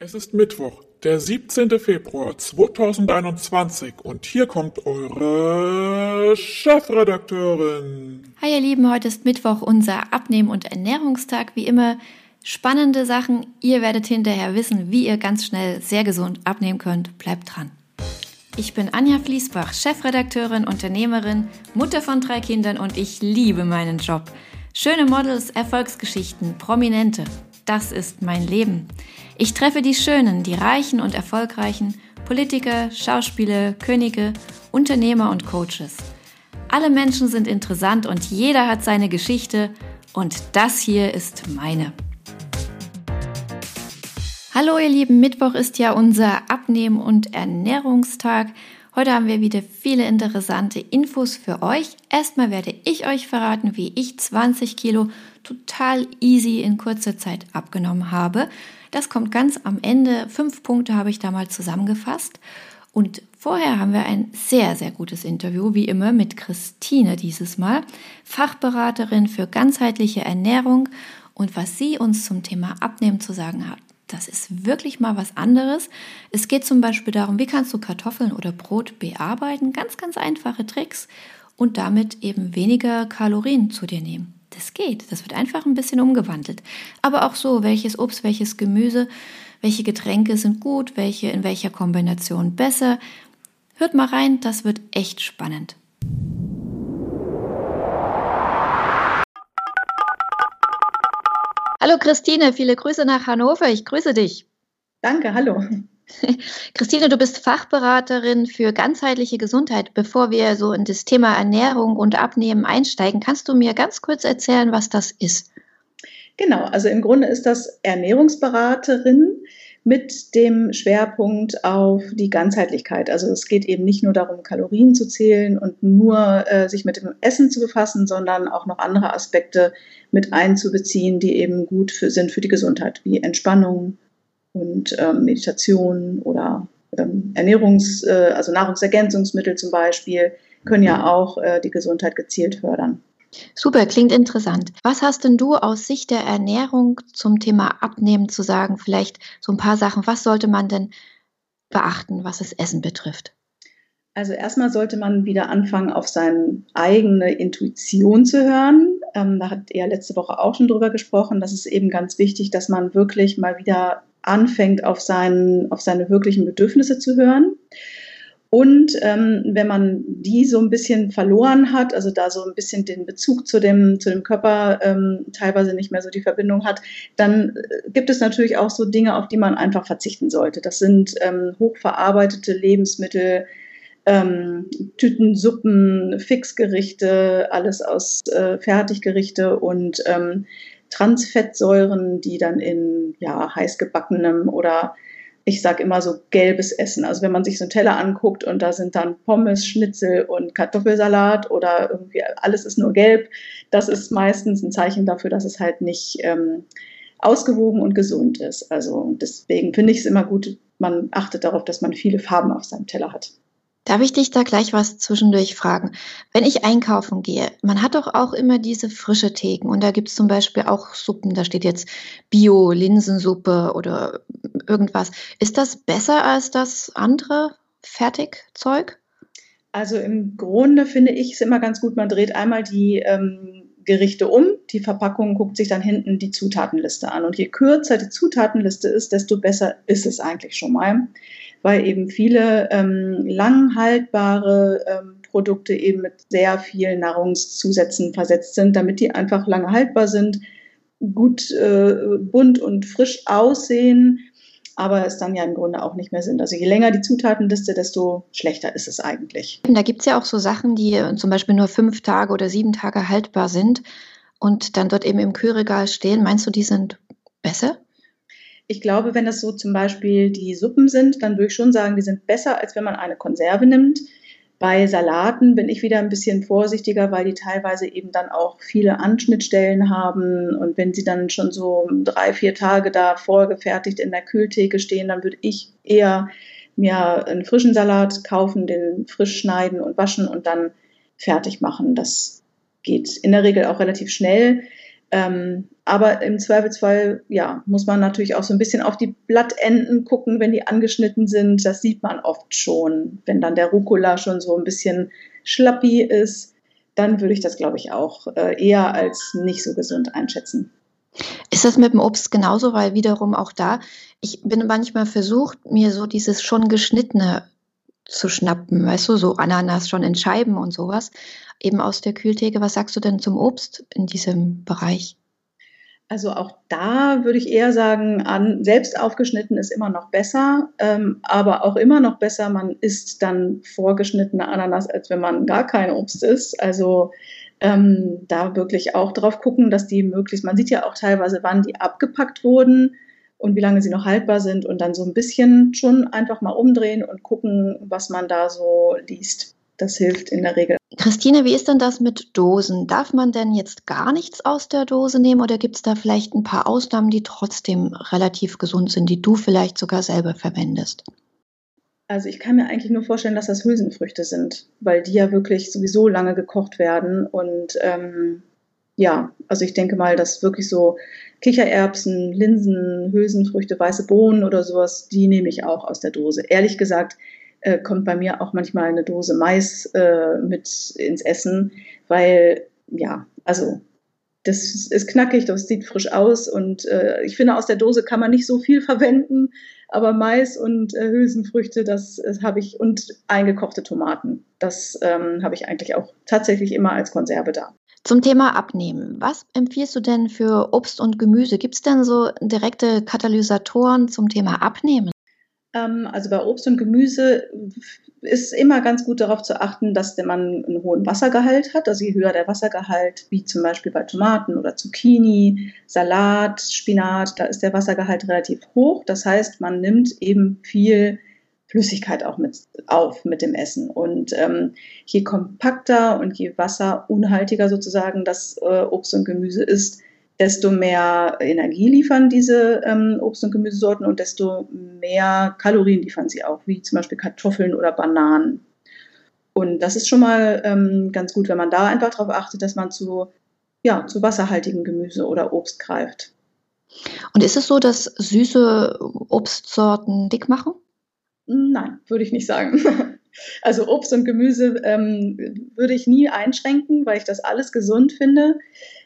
Es ist Mittwoch, der 17. Februar 2021 und hier kommt eure Chefredakteurin. Hi ihr Lieben, heute ist Mittwoch, unser Abnehmen- und Ernährungstag. Wie immer spannende Sachen. Ihr werdet hinterher wissen, wie ihr ganz schnell sehr gesund abnehmen könnt. Bleibt dran. Ich bin Anja Fließbach, Chefredakteurin, Unternehmerin, Mutter von drei Kindern und ich liebe meinen Job. Schöne Models, Erfolgsgeschichten, Prominente. Das ist mein Leben. Ich treffe die Schönen, die Reichen und Erfolgreichen, Politiker, Schauspieler, Könige, Unternehmer und Coaches. Alle Menschen sind interessant und jeder hat seine Geschichte und das hier ist meine. Hallo ihr Lieben, Mittwoch ist ja unser Abnehmen- und Ernährungstag. Heute haben wir wieder viele interessante Infos für euch. Erstmal werde ich euch verraten, wie ich 20 Kilo total easy in kurzer Zeit abgenommen habe. Das kommt ganz am Ende. Fünf Punkte habe ich da mal zusammengefasst. Und vorher haben wir ein sehr, sehr gutes Interview, wie immer, mit Christine dieses Mal, Fachberaterin für ganzheitliche Ernährung. Und was sie uns zum Thema Abnehmen zu sagen hat, das ist wirklich mal was anderes. Es geht zum Beispiel darum, wie kannst du Kartoffeln oder Brot bearbeiten. Ganz, ganz einfache Tricks und damit eben weniger Kalorien zu dir nehmen. Das geht. Das wird einfach ein bisschen umgewandelt. Aber auch so, welches Obst, welches Gemüse, welche Getränke sind gut, welche in welcher Kombination besser. Hört mal rein, das wird echt spannend. Hallo Christine, viele Grüße nach Hannover. Ich grüße dich. Danke, hallo. Christine, du bist Fachberaterin für ganzheitliche Gesundheit. Bevor wir so in das Thema Ernährung und Abnehmen einsteigen, kannst du mir ganz kurz erzählen, was das ist? Genau, also im Grunde ist das Ernährungsberaterin mit dem Schwerpunkt auf die Ganzheitlichkeit. Also es geht eben nicht nur darum, Kalorien zu zählen und nur äh, sich mit dem Essen zu befassen, sondern auch noch andere Aspekte mit einzubeziehen, die eben gut für, sind für die Gesundheit, wie Entspannung, und ähm, Meditation oder ähm, Ernährungs-, äh, also Nahrungsergänzungsmittel zum Beispiel, können ja auch äh, die Gesundheit gezielt fördern. Super, klingt interessant. Was hast denn du aus Sicht der Ernährung zum Thema Abnehmen zu sagen? Vielleicht so ein paar Sachen. Was sollte man denn beachten, was das Essen betrifft? Also erstmal sollte man wieder anfangen, auf seine eigene Intuition zu hören. Ähm, da hat er letzte Woche auch schon drüber gesprochen. Das ist eben ganz wichtig, dass man wirklich mal wieder anfängt, auf, seinen, auf seine wirklichen Bedürfnisse zu hören. Und ähm, wenn man die so ein bisschen verloren hat, also da so ein bisschen den Bezug zu dem, zu dem Körper ähm, teilweise nicht mehr so die Verbindung hat, dann äh, gibt es natürlich auch so Dinge, auf die man einfach verzichten sollte. Das sind ähm, hochverarbeitete Lebensmittel, ähm, Tütensuppen, Fixgerichte, alles aus äh, Fertiggerichte und ähm, Transfettsäuren, die dann in ja, heiß gebackenem oder ich sage immer so gelbes Essen. Also wenn man sich so einen Teller anguckt und da sind dann Pommes, Schnitzel und Kartoffelsalat oder irgendwie alles ist nur gelb, das ist meistens ein Zeichen dafür, dass es halt nicht ähm, ausgewogen und gesund ist. Also deswegen finde ich es immer gut, man achtet darauf, dass man viele Farben auf seinem Teller hat. Darf ich dich da gleich was zwischendurch fragen? Wenn ich einkaufen gehe, man hat doch auch immer diese frische Theken und da gibt es zum Beispiel auch Suppen, da steht jetzt Bio-Linsensuppe oder irgendwas. Ist das besser als das andere Fertigzeug? Also im Grunde finde ich es immer ganz gut, man dreht einmal die ähm, Gerichte um, die Verpackung guckt sich dann hinten die Zutatenliste an. Und je kürzer die Zutatenliste ist, desto besser ist es eigentlich schon mal weil eben viele ähm, langhaltbare ähm, Produkte eben mit sehr vielen Nahrungszusätzen versetzt sind, damit die einfach lange haltbar sind, gut äh, bunt und frisch aussehen, aber es dann ja im Grunde auch nicht mehr sind. Also je länger die Zutatenliste, desto schlechter ist es eigentlich. Da gibt es ja auch so Sachen, die äh, zum Beispiel nur fünf Tage oder sieben Tage haltbar sind und dann dort eben im Kühlregal stehen. Meinst du, die sind besser? Ich glaube, wenn das so zum Beispiel die Suppen sind, dann würde ich schon sagen, die sind besser, als wenn man eine Konserve nimmt. Bei Salaten bin ich wieder ein bisschen vorsichtiger, weil die teilweise eben dann auch viele Anschnittstellen haben. Und wenn sie dann schon so drei, vier Tage da vorgefertigt in der Kühltheke stehen, dann würde ich eher mir einen frischen Salat kaufen, den frisch schneiden und waschen und dann fertig machen. Das geht in der Regel auch relativ schnell. Ähm, aber im Zweifelsfall, ja, muss man natürlich auch so ein bisschen auf die Blattenden gucken, wenn die angeschnitten sind. Das sieht man oft schon. Wenn dann der Rucola schon so ein bisschen schlappi ist, dann würde ich das, glaube ich, auch äh, eher als nicht so gesund einschätzen. Ist das mit dem Obst genauso? Weil wiederum auch da, ich bin manchmal versucht, mir so dieses schon geschnittene zu schnappen, weißt du, so Ananas schon in Scheiben und sowas, eben aus der Kühltheke. Was sagst du denn zum Obst in diesem Bereich? Also auch da würde ich eher sagen, an, selbst aufgeschnitten ist immer noch besser, ähm, aber auch immer noch besser, man isst dann vorgeschnittene Ananas, als wenn man gar kein Obst isst. Also ähm, da wirklich auch drauf gucken, dass die möglichst, man sieht ja auch teilweise, wann die abgepackt wurden und wie lange sie noch haltbar sind und dann so ein bisschen schon einfach mal umdrehen und gucken, was man da so liest. Das hilft in der Regel. Christine, wie ist denn das mit Dosen? Darf man denn jetzt gar nichts aus der Dose nehmen oder gibt es da vielleicht ein paar Ausnahmen, die trotzdem relativ gesund sind, die du vielleicht sogar selber verwendest? Also ich kann mir eigentlich nur vorstellen, dass das Hülsenfrüchte sind, weil die ja wirklich sowieso lange gekocht werden. Und ähm, ja, also ich denke mal, dass wirklich so Kichererbsen, Linsen, Hülsenfrüchte, weiße Bohnen oder sowas, die nehme ich auch aus der Dose. Ehrlich gesagt äh, kommt bei mir auch manchmal eine Dose Mais äh, mit ins Essen, weil ja, also das ist knackig, das sieht frisch aus und äh, ich finde, aus der Dose kann man nicht so viel verwenden, aber Mais und äh, Hülsenfrüchte, das, das habe ich und eingekochte Tomaten, das ähm, habe ich eigentlich auch tatsächlich immer als Konserve da. Zum Thema Abnehmen. Was empfiehlst du denn für Obst und Gemüse? Gibt es denn so direkte Katalysatoren zum Thema Abnehmen? Ähm, also bei Obst und Gemüse ist immer ganz gut darauf zu achten, dass man einen hohen Wassergehalt hat. Also je höher der Wassergehalt, wie zum Beispiel bei Tomaten oder Zucchini, Salat, Spinat, da ist der Wassergehalt relativ hoch. Das heißt, man nimmt eben viel Flüssigkeit auch mit auf mit dem Essen. Und ähm, je kompakter und je wasserunhaltiger sozusagen das äh, Obst und Gemüse ist, desto mehr Energie liefern diese ähm, Obst- und Gemüsesorten und desto mehr Kalorien liefern sie auch, wie zum Beispiel Kartoffeln oder Bananen. Und das ist schon mal ähm, ganz gut, wenn man da einfach darauf achtet, dass man zu, ja, zu wasserhaltigem Gemüse oder Obst greift. Und ist es so, dass süße Obstsorten dick machen? Nein, würde ich nicht sagen. Also Obst und Gemüse ähm, würde ich nie einschränken, weil ich das alles gesund finde.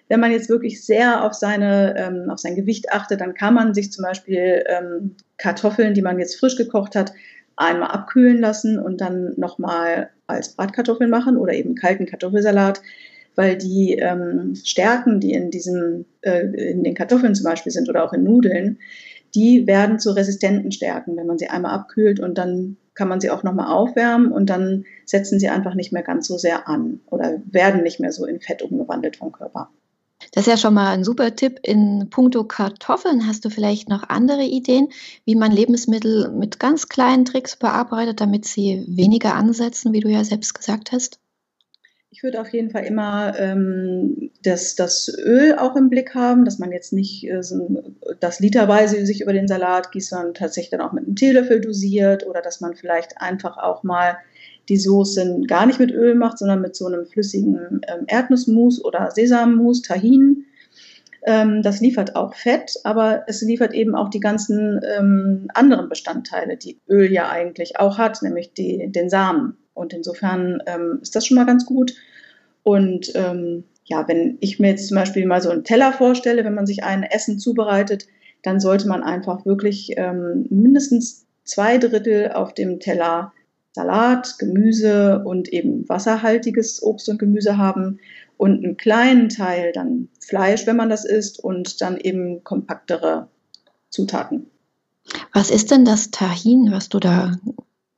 Wenn man jetzt wirklich sehr auf, seine, ähm, auf sein Gewicht achtet, dann kann man sich zum Beispiel ähm, Kartoffeln, die man jetzt frisch gekocht hat, einmal abkühlen lassen und dann nochmal als Bratkartoffeln machen oder eben kalten Kartoffelsalat, weil die ähm, Stärken, die in, diesem, äh, in den Kartoffeln zum Beispiel sind oder auch in Nudeln, die werden zu resistenten Stärken, wenn man sie einmal abkühlt und dann kann man sie auch nochmal aufwärmen und dann setzen sie einfach nicht mehr ganz so sehr an oder werden nicht mehr so in Fett umgewandelt vom Körper. Das ist ja schon mal ein super Tipp. In puncto Kartoffeln hast du vielleicht noch andere Ideen, wie man Lebensmittel mit ganz kleinen Tricks bearbeitet, damit sie weniger ansetzen, wie du ja selbst gesagt hast? Ich würde auf jeden Fall immer ähm, das, das Öl auch im Blick haben, dass man jetzt nicht äh, das literweise sich über den Salat gießt, sondern tatsächlich dann auch mit einem Teelöffel dosiert oder dass man vielleicht einfach auch mal die Soße gar nicht mit Öl macht, sondern mit so einem flüssigen ähm, Erdnussmus oder Sesammus, Tahin. Ähm, das liefert auch Fett, aber es liefert eben auch die ganzen ähm, anderen Bestandteile, die Öl ja eigentlich auch hat, nämlich die, den Samen. Und insofern ähm, ist das schon mal ganz gut. Und ähm, ja, wenn ich mir jetzt zum Beispiel mal so einen Teller vorstelle, wenn man sich ein Essen zubereitet, dann sollte man einfach wirklich ähm, mindestens zwei Drittel auf dem Teller Salat, Gemüse und eben wasserhaltiges Obst und Gemüse haben und einen kleinen Teil dann Fleisch, wenn man das isst, und dann eben kompaktere Zutaten. Was ist denn das Tahin, was du da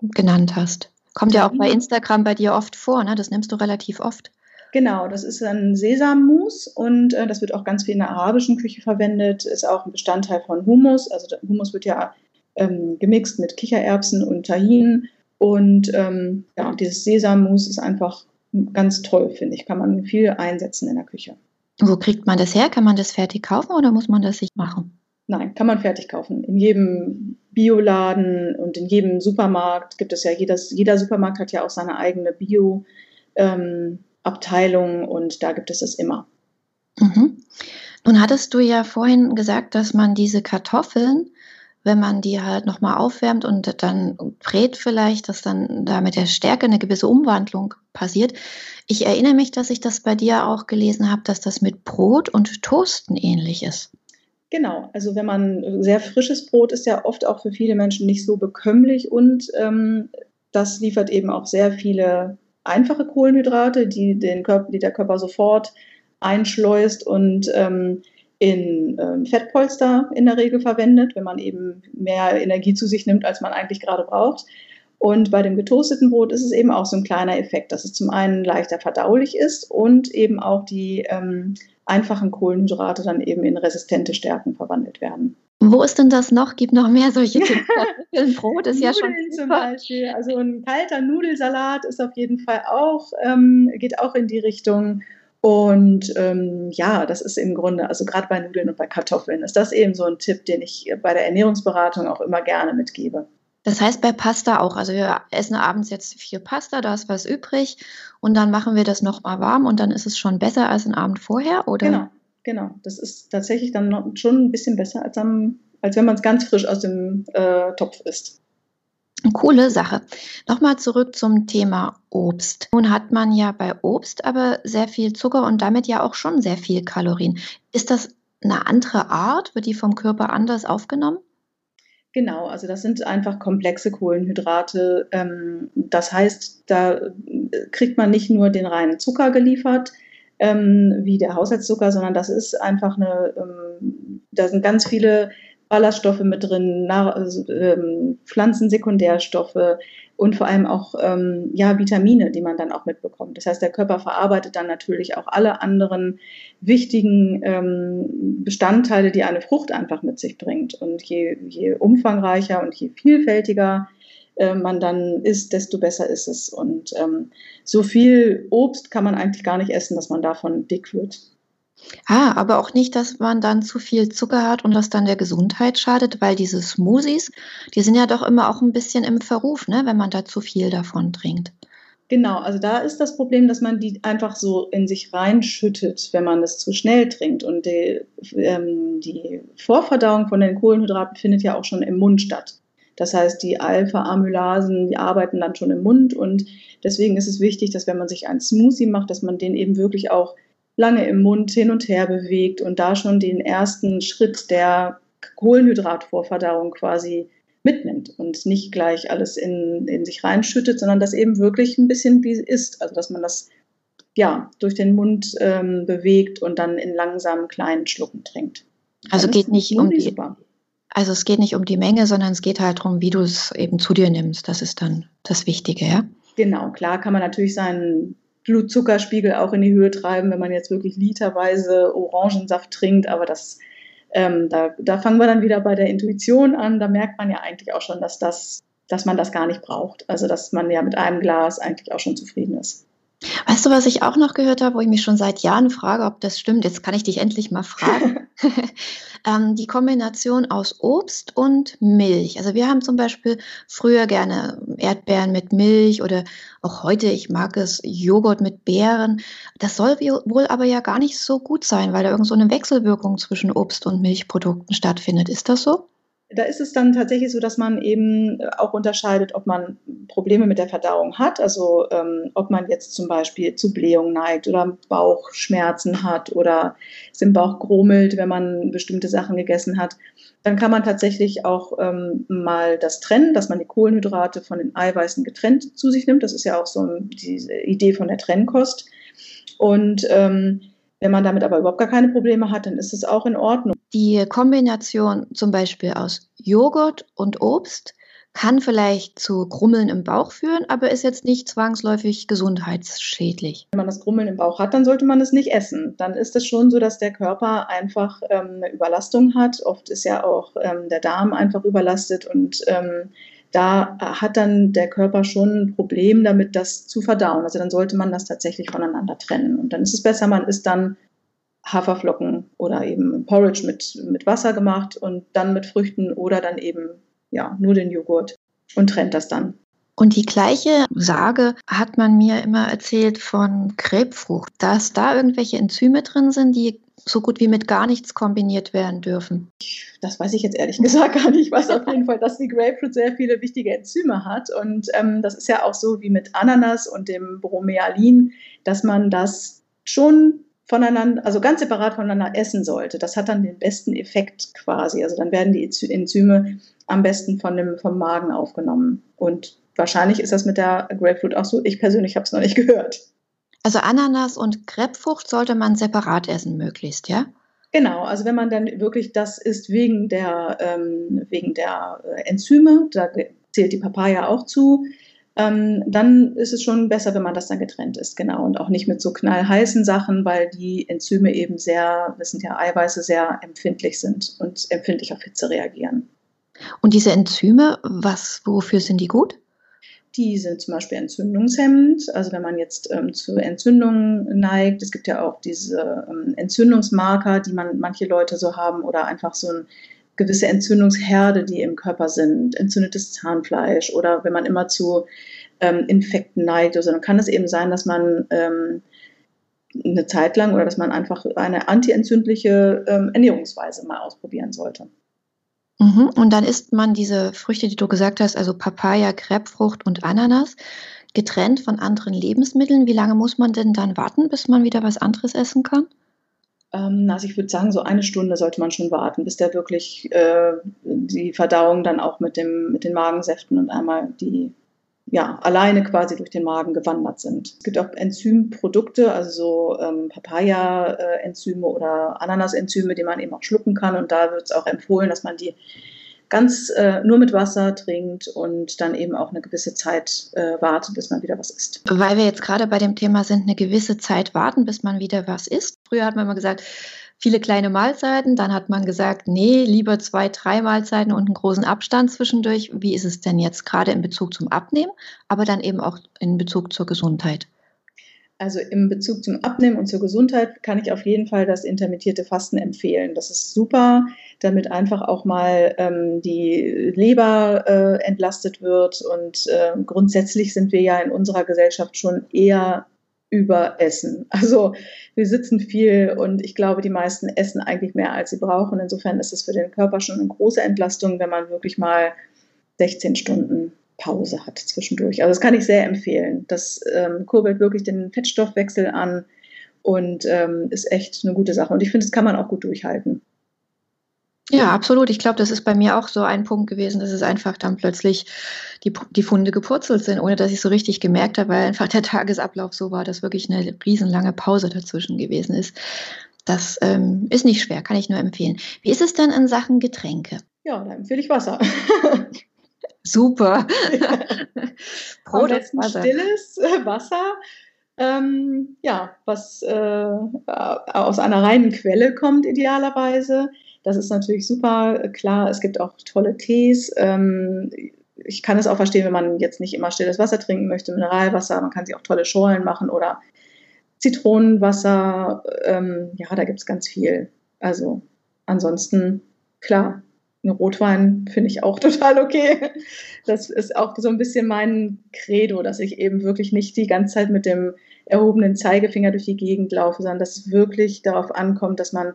genannt hast? Kommt ja auch bei Instagram bei dir oft vor, ne? Das nimmst du relativ oft. Genau, das ist ein Sesammus und äh, das wird auch ganz viel in der arabischen Küche verwendet, ist auch ein Bestandteil von Hummus. Also Hummus wird ja ähm, gemixt mit Kichererbsen und Tahin und ähm, ja, dieses Sesammus ist einfach ganz toll, finde ich. Kann man viel einsetzen in der Küche. Wo kriegt man das her? Kann man das fertig kaufen oder muss man das sich machen? Nein, kann man fertig kaufen. In jedem Bioladen und in jedem Supermarkt gibt es ja, jedes, jeder Supermarkt hat ja auch seine eigene Bio-Abteilung ähm, und da gibt es es immer. Mhm. Nun hattest du ja vorhin gesagt, dass man diese Kartoffeln, wenn man die halt nochmal aufwärmt und dann brät vielleicht, dass dann da mit der Stärke eine gewisse Umwandlung passiert. Ich erinnere mich, dass ich das bei dir auch gelesen habe, dass das mit Brot und Toasten ähnlich ist. Genau, also wenn man sehr frisches Brot ist ja oft auch für viele Menschen nicht so bekömmlich und ähm, das liefert eben auch sehr viele einfache Kohlenhydrate, die, den Körper, die der Körper sofort einschleust und ähm, in ähm, Fettpolster in der Regel verwendet, wenn man eben mehr Energie zu sich nimmt, als man eigentlich gerade braucht. Und bei dem getoasteten Brot ist es eben auch so ein kleiner Effekt, dass es zum einen leichter verdaulich ist und eben auch die ähm, einfachen Kohlenhydrate dann eben in resistente Stärken verwandelt werden. Wo ist denn das noch? Gibt noch mehr solche Tipps? Ein Brot ist ja schon Nudeln zum Beispiel. Also ein kalter Nudelsalat ist auf jeden Fall auch, ähm, geht auch in die Richtung. Und ähm, ja, das ist im Grunde, also gerade bei Nudeln und bei Kartoffeln, ist das eben so ein Tipp, den ich bei der Ernährungsberatung auch immer gerne mitgebe. Das heißt bei Pasta auch. Also wir essen abends jetzt viel Pasta, da ist was übrig und dann machen wir das nochmal warm und dann ist es schon besser als ein Abend vorher, oder? Genau, genau. Das ist tatsächlich dann schon ein bisschen besser als, am, als wenn man es ganz frisch aus dem äh, Topf isst. Coole Sache. Nochmal zurück zum Thema Obst. Nun hat man ja bei Obst aber sehr viel Zucker und damit ja auch schon sehr viel Kalorien. Ist das eine andere Art? Wird die vom Körper anders aufgenommen? Genau, also das sind einfach komplexe Kohlenhydrate. Ähm, das heißt, da kriegt man nicht nur den reinen Zucker geliefert, ähm, wie der Haushaltszucker, sondern das ist einfach eine, ähm, da sind ganz viele Ballaststoffe mit drin, also, Pflanzensekundärstoffe, und vor allem auch ähm, ja, Vitamine, die man dann auch mitbekommt. Das heißt, der Körper verarbeitet dann natürlich auch alle anderen wichtigen ähm, Bestandteile, die eine Frucht einfach mit sich bringt. Und je, je umfangreicher und je vielfältiger äh, man dann isst, desto besser ist es. Und ähm, so viel Obst kann man eigentlich gar nicht essen, dass man davon dick wird. Ah, aber auch nicht, dass man dann zu viel Zucker hat und das dann der Gesundheit schadet, weil diese Smoothies, die sind ja doch immer auch ein bisschen im Verruf, ne, wenn man da zu viel davon trinkt. Genau, also da ist das Problem, dass man die einfach so in sich reinschüttet, wenn man es zu schnell trinkt. Und die, ähm, die Vorverdauung von den Kohlenhydraten findet ja auch schon im Mund statt. Das heißt, die Alpha-Amylasen, die arbeiten dann schon im Mund und deswegen ist es wichtig, dass wenn man sich einen Smoothie macht, dass man den eben wirklich auch lange im Mund hin und her bewegt und da schon den ersten Schritt der Kohlenhydratvorverdauung quasi mitnimmt und nicht gleich alles in, in sich reinschüttet, sondern das eben wirklich ein bisschen wie ist. Also dass man das ja durch den Mund ähm, bewegt und dann in langsamen kleinen Schlucken trinkt. Also geht nicht um die, super. Also es geht nicht um die Menge, sondern es geht halt darum, wie du es eben zu dir nimmst. Das ist dann das Wichtige, ja? Genau, klar kann man natürlich seinen Blutzuckerspiegel auch in die Höhe treiben, wenn man jetzt wirklich literweise Orangensaft trinkt. Aber das, ähm, da, da fangen wir dann wieder bei der Intuition an. Da merkt man ja eigentlich auch schon, dass, das, dass man das gar nicht braucht. Also dass man ja mit einem Glas eigentlich auch schon zufrieden ist. Weißt du, was ich auch noch gehört habe, wo ich mich schon seit Jahren frage, ob das stimmt? Jetzt kann ich dich endlich mal fragen. ähm, die Kombination aus Obst und Milch. Also wir haben zum Beispiel früher gerne Erdbeeren mit Milch oder auch heute, ich mag es, Joghurt mit Beeren. Das soll wohl aber ja gar nicht so gut sein, weil da irgend so eine Wechselwirkung zwischen Obst und Milchprodukten stattfindet. Ist das so? Da ist es dann tatsächlich so, dass man eben auch unterscheidet, ob man Probleme mit der Verdauung hat, also ähm, ob man jetzt zum Beispiel zu Blähung neigt oder Bauchschmerzen hat oder es im Bauch grummelt, wenn man bestimmte Sachen gegessen hat. Dann kann man tatsächlich auch ähm, mal das trennen, dass man die Kohlenhydrate von den Eiweißen getrennt zu sich nimmt. Das ist ja auch so diese Idee von der Trennkost. Und ähm, wenn man damit aber überhaupt gar keine Probleme hat, dann ist es auch in Ordnung. Die Kombination zum Beispiel aus Joghurt und Obst kann vielleicht zu Grummeln im Bauch führen, aber ist jetzt nicht zwangsläufig gesundheitsschädlich. Wenn man das Grummeln im Bauch hat, dann sollte man es nicht essen. Dann ist es schon so, dass der Körper einfach ähm, eine Überlastung hat. Oft ist ja auch ähm, der Darm einfach überlastet und ähm, da hat dann der Körper schon ein Problem damit, das zu verdauen. Also dann sollte man das tatsächlich voneinander trennen. Und dann ist es besser, man isst dann Haferflocken oder eben Porridge mit, mit Wasser gemacht und dann mit Früchten oder dann eben ja nur den Joghurt und trennt das dann. Und die gleiche Sage hat man mir immer erzählt von Krebfrucht, dass da irgendwelche Enzyme drin sind, die so gut wie mit gar nichts kombiniert werden dürfen? Das weiß ich jetzt ehrlich gesagt gar nicht. Ich weiß auf jeden Fall, dass die Grapefruit sehr viele wichtige Enzyme hat. Und ähm, das ist ja auch so wie mit Ananas und dem Bromealin, dass man das schon voneinander, also ganz separat voneinander essen sollte. Das hat dann den besten Effekt quasi. Also dann werden die Enzyme am besten von dem, vom Magen aufgenommen. Und wahrscheinlich ist das mit der Grapefruit auch so. Ich persönlich habe es noch nicht gehört. Also Ananas und Grapefrucht sollte man separat essen, möglichst, ja? Genau, also wenn man dann wirklich das isst wegen der, ähm, wegen der äh, Enzyme, da zählt die Papaya auch zu, ähm, dann ist es schon besser, wenn man das dann getrennt isst, genau. Und auch nicht mit so knallheißen Sachen, weil die Enzyme eben sehr, das sind ja Eiweiße, sehr empfindlich sind und empfindlich auf Hitze reagieren. Und diese Enzyme, was, wofür sind die gut? Die sind zum Beispiel entzündungshemmend. Also wenn man jetzt ähm, zu Entzündungen neigt, es gibt ja auch diese ähm, Entzündungsmarker, die man manche Leute so haben oder einfach so ein gewisse Entzündungsherde, die im Körper sind, entzündetes Zahnfleisch oder wenn man immer zu ähm, Infekten neigt, also dann kann es eben sein, dass man ähm, eine Zeit lang oder dass man einfach eine antientzündliche ähm, Ernährungsweise mal ausprobieren sollte. Mhm. Und dann isst man diese Früchte, die du gesagt hast, also Papaya, Grapefrucht und Ananas, getrennt von anderen Lebensmitteln. Wie lange muss man denn dann warten, bis man wieder was anderes essen kann? Ähm, also ich würde sagen, so eine Stunde sollte man schon warten, bis der wirklich äh, die Verdauung dann auch mit, dem, mit den Magensäften und einmal die ja, alleine quasi durch den Magen gewandert sind. Es gibt auch Enzymprodukte, also so ähm, Papaya-Enzyme oder Ananas-Enzyme, die man eben auch schlucken kann. Und da wird es auch empfohlen, dass man die ganz äh, nur mit Wasser trinkt und dann eben auch eine gewisse Zeit äh, wartet, bis man wieder was isst. Weil wir jetzt gerade bei dem Thema sind, eine gewisse Zeit warten, bis man wieder was isst. Früher hat man immer gesagt, viele kleine Mahlzeiten, dann hat man gesagt, nee, lieber zwei, drei Mahlzeiten und einen großen Abstand zwischendurch. Wie ist es denn jetzt gerade in Bezug zum Abnehmen, aber dann eben auch in Bezug zur Gesundheit? Also im Bezug zum Abnehmen und zur Gesundheit kann ich auf jeden Fall das intermittierte Fasten empfehlen. Das ist super, damit einfach auch mal ähm, die Leber äh, entlastet wird. Und äh, grundsätzlich sind wir ja in unserer Gesellschaft schon eher überessen. Also wir sitzen viel und ich glaube, die meisten essen eigentlich mehr, als sie brauchen. Insofern ist es für den Körper schon eine große Entlastung, wenn man wirklich mal 16 Stunden Pause hat zwischendurch. Also das kann ich sehr empfehlen. Das ähm, kurbelt wirklich den Fettstoffwechsel an und ähm, ist echt eine gute Sache. Und ich finde, das kann man auch gut durchhalten. Ja, absolut. Ich glaube, das ist bei mir auch so ein Punkt gewesen, dass es einfach dann plötzlich die, die Funde gepurzelt sind, ohne dass ich so richtig gemerkt habe, weil einfach der Tagesablauf so war, dass wirklich eine riesenlange Pause dazwischen gewesen ist. Das ähm, ist nicht schwer, kann ich nur empfehlen. Wie ist es denn in Sachen Getränke? Ja, da empfehle ich Wasser. Super. Brot Wasser. stilles äh, Wasser. Ähm, ja, was äh, aus einer reinen Quelle kommt idealerweise. Das ist natürlich super. Klar, es gibt auch tolle Tees. Ähm, ich kann es auch verstehen, wenn man jetzt nicht immer stilles Wasser trinken möchte, Mineralwasser. Man kann sich auch tolle Schorlen machen oder Zitronenwasser. Ähm, ja, da gibt es ganz viel. Also ansonsten, klar, ein Rotwein finde ich auch total okay. Das ist auch so ein bisschen mein Credo, dass ich eben wirklich nicht die ganze Zeit mit dem erhobenen Zeigefinger durch die Gegend laufe, sondern dass es wirklich darauf ankommt, dass man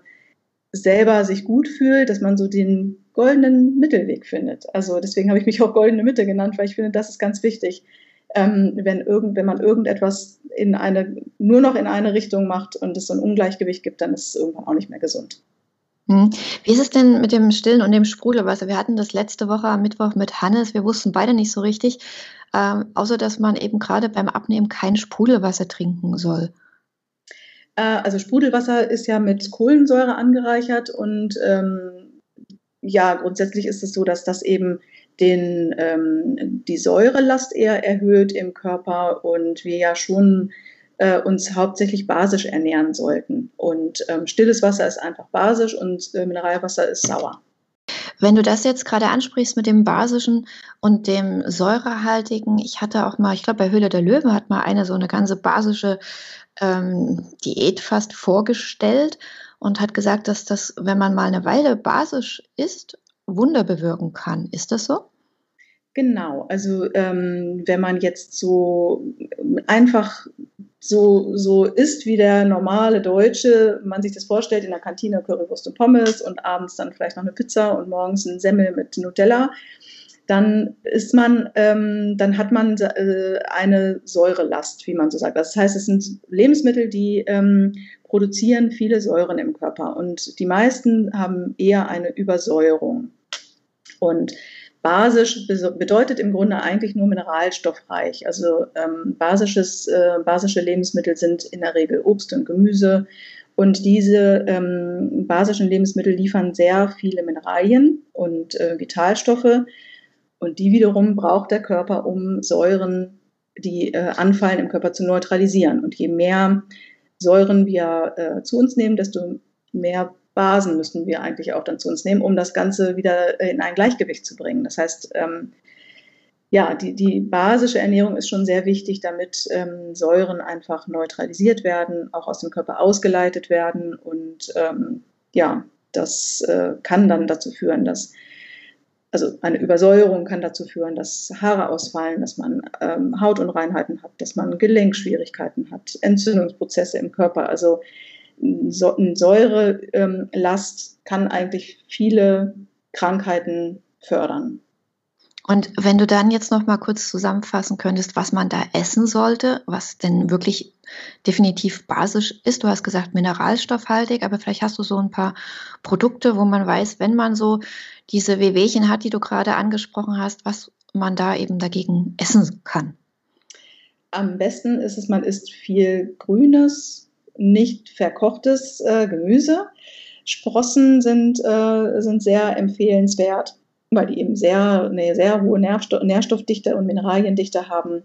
selber sich gut fühlt, dass man so den goldenen Mittelweg findet. Also deswegen habe ich mich auch goldene Mitte genannt, weil ich finde, das ist ganz wichtig. Ähm, wenn, irgend, wenn man irgendetwas in eine, nur noch in eine Richtung macht und es so ein Ungleichgewicht gibt, dann ist es irgendwann auch nicht mehr gesund. Hm. Wie ist es denn mit dem Stillen und dem Sprudelwasser? Wir hatten das letzte Woche am Mittwoch mit Hannes. Wir wussten beide nicht so richtig, ähm, außer dass man eben gerade beim Abnehmen kein Sprudelwasser trinken soll. Äh, also Sprudelwasser ist ja mit Kohlensäure angereichert und ähm, ja, grundsätzlich ist es so, dass das eben den, ähm, die Säurelast eher erhöht im Körper und wir ja schon äh, uns hauptsächlich basisch ernähren sollten. Und ähm, stilles Wasser ist einfach basisch und äh, Mineralwasser ist sauer. Wenn du das jetzt gerade ansprichst mit dem basischen und dem säurehaltigen, ich hatte auch mal, ich glaube bei Höhle der Löwen hat mal eine so eine ganze basische ähm, Diät fast vorgestellt und hat gesagt, dass das, wenn man mal eine Weile basisch isst, Wunder bewirken kann. Ist das so? Genau, also ähm, wenn man jetzt so einfach so, so ist wie der normale Deutsche, man sich das vorstellt, in der Kantine Currywurst und Pommes und abends dann vielleicht noch eine Pizza und morgens ein Semmel mit Nutella, dann ist man, ähm, dann hat man äh, eine Säurelast, wie man so sagt. Das heißt, es sind Lebensmittel, die ähm, produzieren viele Säuren im Körper und die meisten haben eher eine Übersäuerung. Und basisch bedeutet im Grunde eigentlich nur mineralstoffreich. Also ähm, basisches, äh, basische Lebensmittel sind in der Regel Obst und Gemüse. Und diese ähm, basischen Lebensmittel liefern sehr viele Mineralien und äh, Vitalstoffe, und die wiederum braucht der Körper, um Säuren, die äh, anfallen im Körper zu neutralisieren. Und je mehr Säuren wir äh, zu uns nehmen, desto mehr Basen müssen wir eigentlich auch dann zu uns nehmen, um das Ganze wieder in ein Gleichgewicht zu bringen. Das heißt, ähm, ja, die, die basische Ernährung ist schon sehr wichtig, damit ähm, Säuren einfach neutralisiert werden, auch aus dem Körper ausgeleitet werden. Und ähm, ja, das äh, kann dann dazu führen, dass also eine Übersäuerung kann dazu führen, dass Haare ausfallen, dass man ähm, Hautunreinheiten hat, dass man Gelenkschwierigkeiten hat, Entzündungsprozesse im Körper. Also Säurelast ähm, kann eigentlich viele Krankheiten fördern. Und wenn du dann jetzt noch mal kurz zusammenfassen könntest, was man da essen sollte, was denn wirklich definitiv basisch ist. Du hast gesagt mineralstoffhaltig, aber vielleicht hast du so ein paar Produkte, wo man weiß, wenn man so diese Wehwehchen hat, die du gerade angesprochen hast, was man da eben dagegen essen kann. Am besten ist es, man isst viel grünes, nicht verkochtes äh, Gemüse. Sprossen sind, äh, sind sehr empfehlenswert weil die eben sehr, eine sehr hohe Nährstoff, Nährstoffdichte und Mineraliendichte haben.